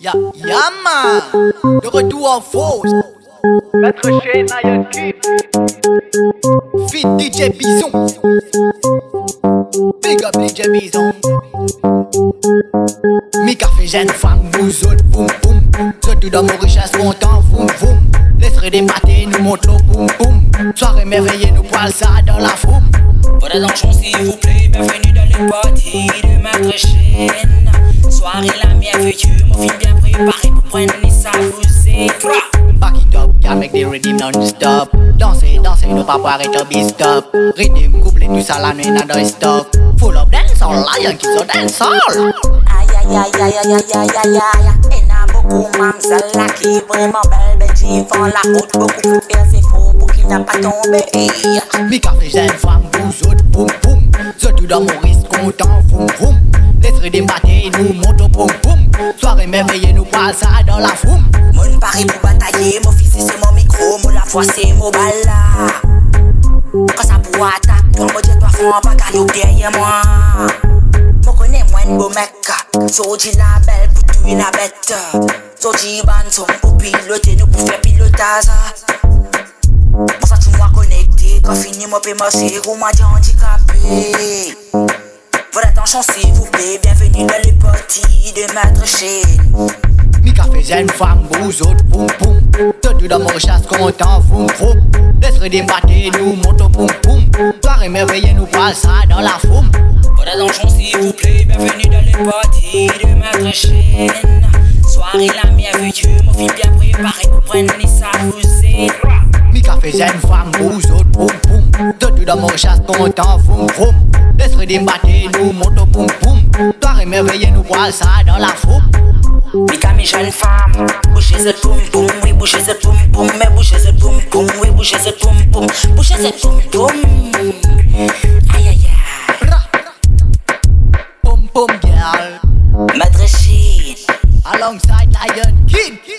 Ya, ya man, de retour en force. Maître Shane Iron Kid. Fit DJ Bison. Big up DJ Bison. Mi café jeune femme, vous autres, boum boum. Surtout dans nos richesses, content, boum boum. Laisserai des matés, nous monte le boum boum. Soirée merveilleux, nous poil ça dans la foule. Pour attention s'il vous plaît, bienvenue dans les parties de Maître Finally, ça vous Back it up, yeah, make the rhythm non-stop. Danser, danser, nous pas pouvoir être bistop Rhythm, couplet, tout ça la nuit, n'a de stop. Full up dance all, lion qui so dance all Aïe, aïe, aïe, aïe, aïe, aïe, aïe, aïe Et n'a beaucoup, mamselle qui est vraiment belle Mais j'y vends la route, beaucoup plus faire, c'est faux Pour qu'il n'a pas tombé Mi café, j'aime femme, vous autres, boum, boum Surtout dans mon risque, content, voum, voum Laisserai des matés, nous monte au boum. Soirée merveilleux, nous parle ça dans la foule. Mon pari pour batailler, mon fils c'est mon micro, mon la voix c'est mon bala Quand ça pour attaque, pour me dire toi fond, pas qu'à derrière moi Mon connais moi un beau mec, Soji la belle pour tuer la bête Soji ban son pour piloter, nous pour faire pilotage Pour ça tu m'as connecté, quand fini mon paiement c'est ou m'a handicapé. Votre attention s'il vous Bienvenue dans le party de ma chez nous. Mi café j'aime femme, vous autres, boum boum. Tout dans mon chasse, content, vous vous. Laisse des pâtés, nous montons boum boum. Soirée merveilleux, nous passe ça dans la foule. Pas donjon s'il vous plaît, bienvenue dans le party de ma chez Soirée la merveilleuse, mon fils bien préparé pour prendre sa cousine. Mi café j'aime femme, vous autres, boum boum. Tout dans mon chasse, content, vous vous. Laisse des pâtés, nous montons boum boum émerveillés, nous boire ça dans la soupe. Pika mi femme, bougez ce toum toum, oui bougez ce toum toum, mais bougez ce toum toum, oui bougez ce toum toum, bougez ce toum toum. Aïe aïe Alongside Lion King.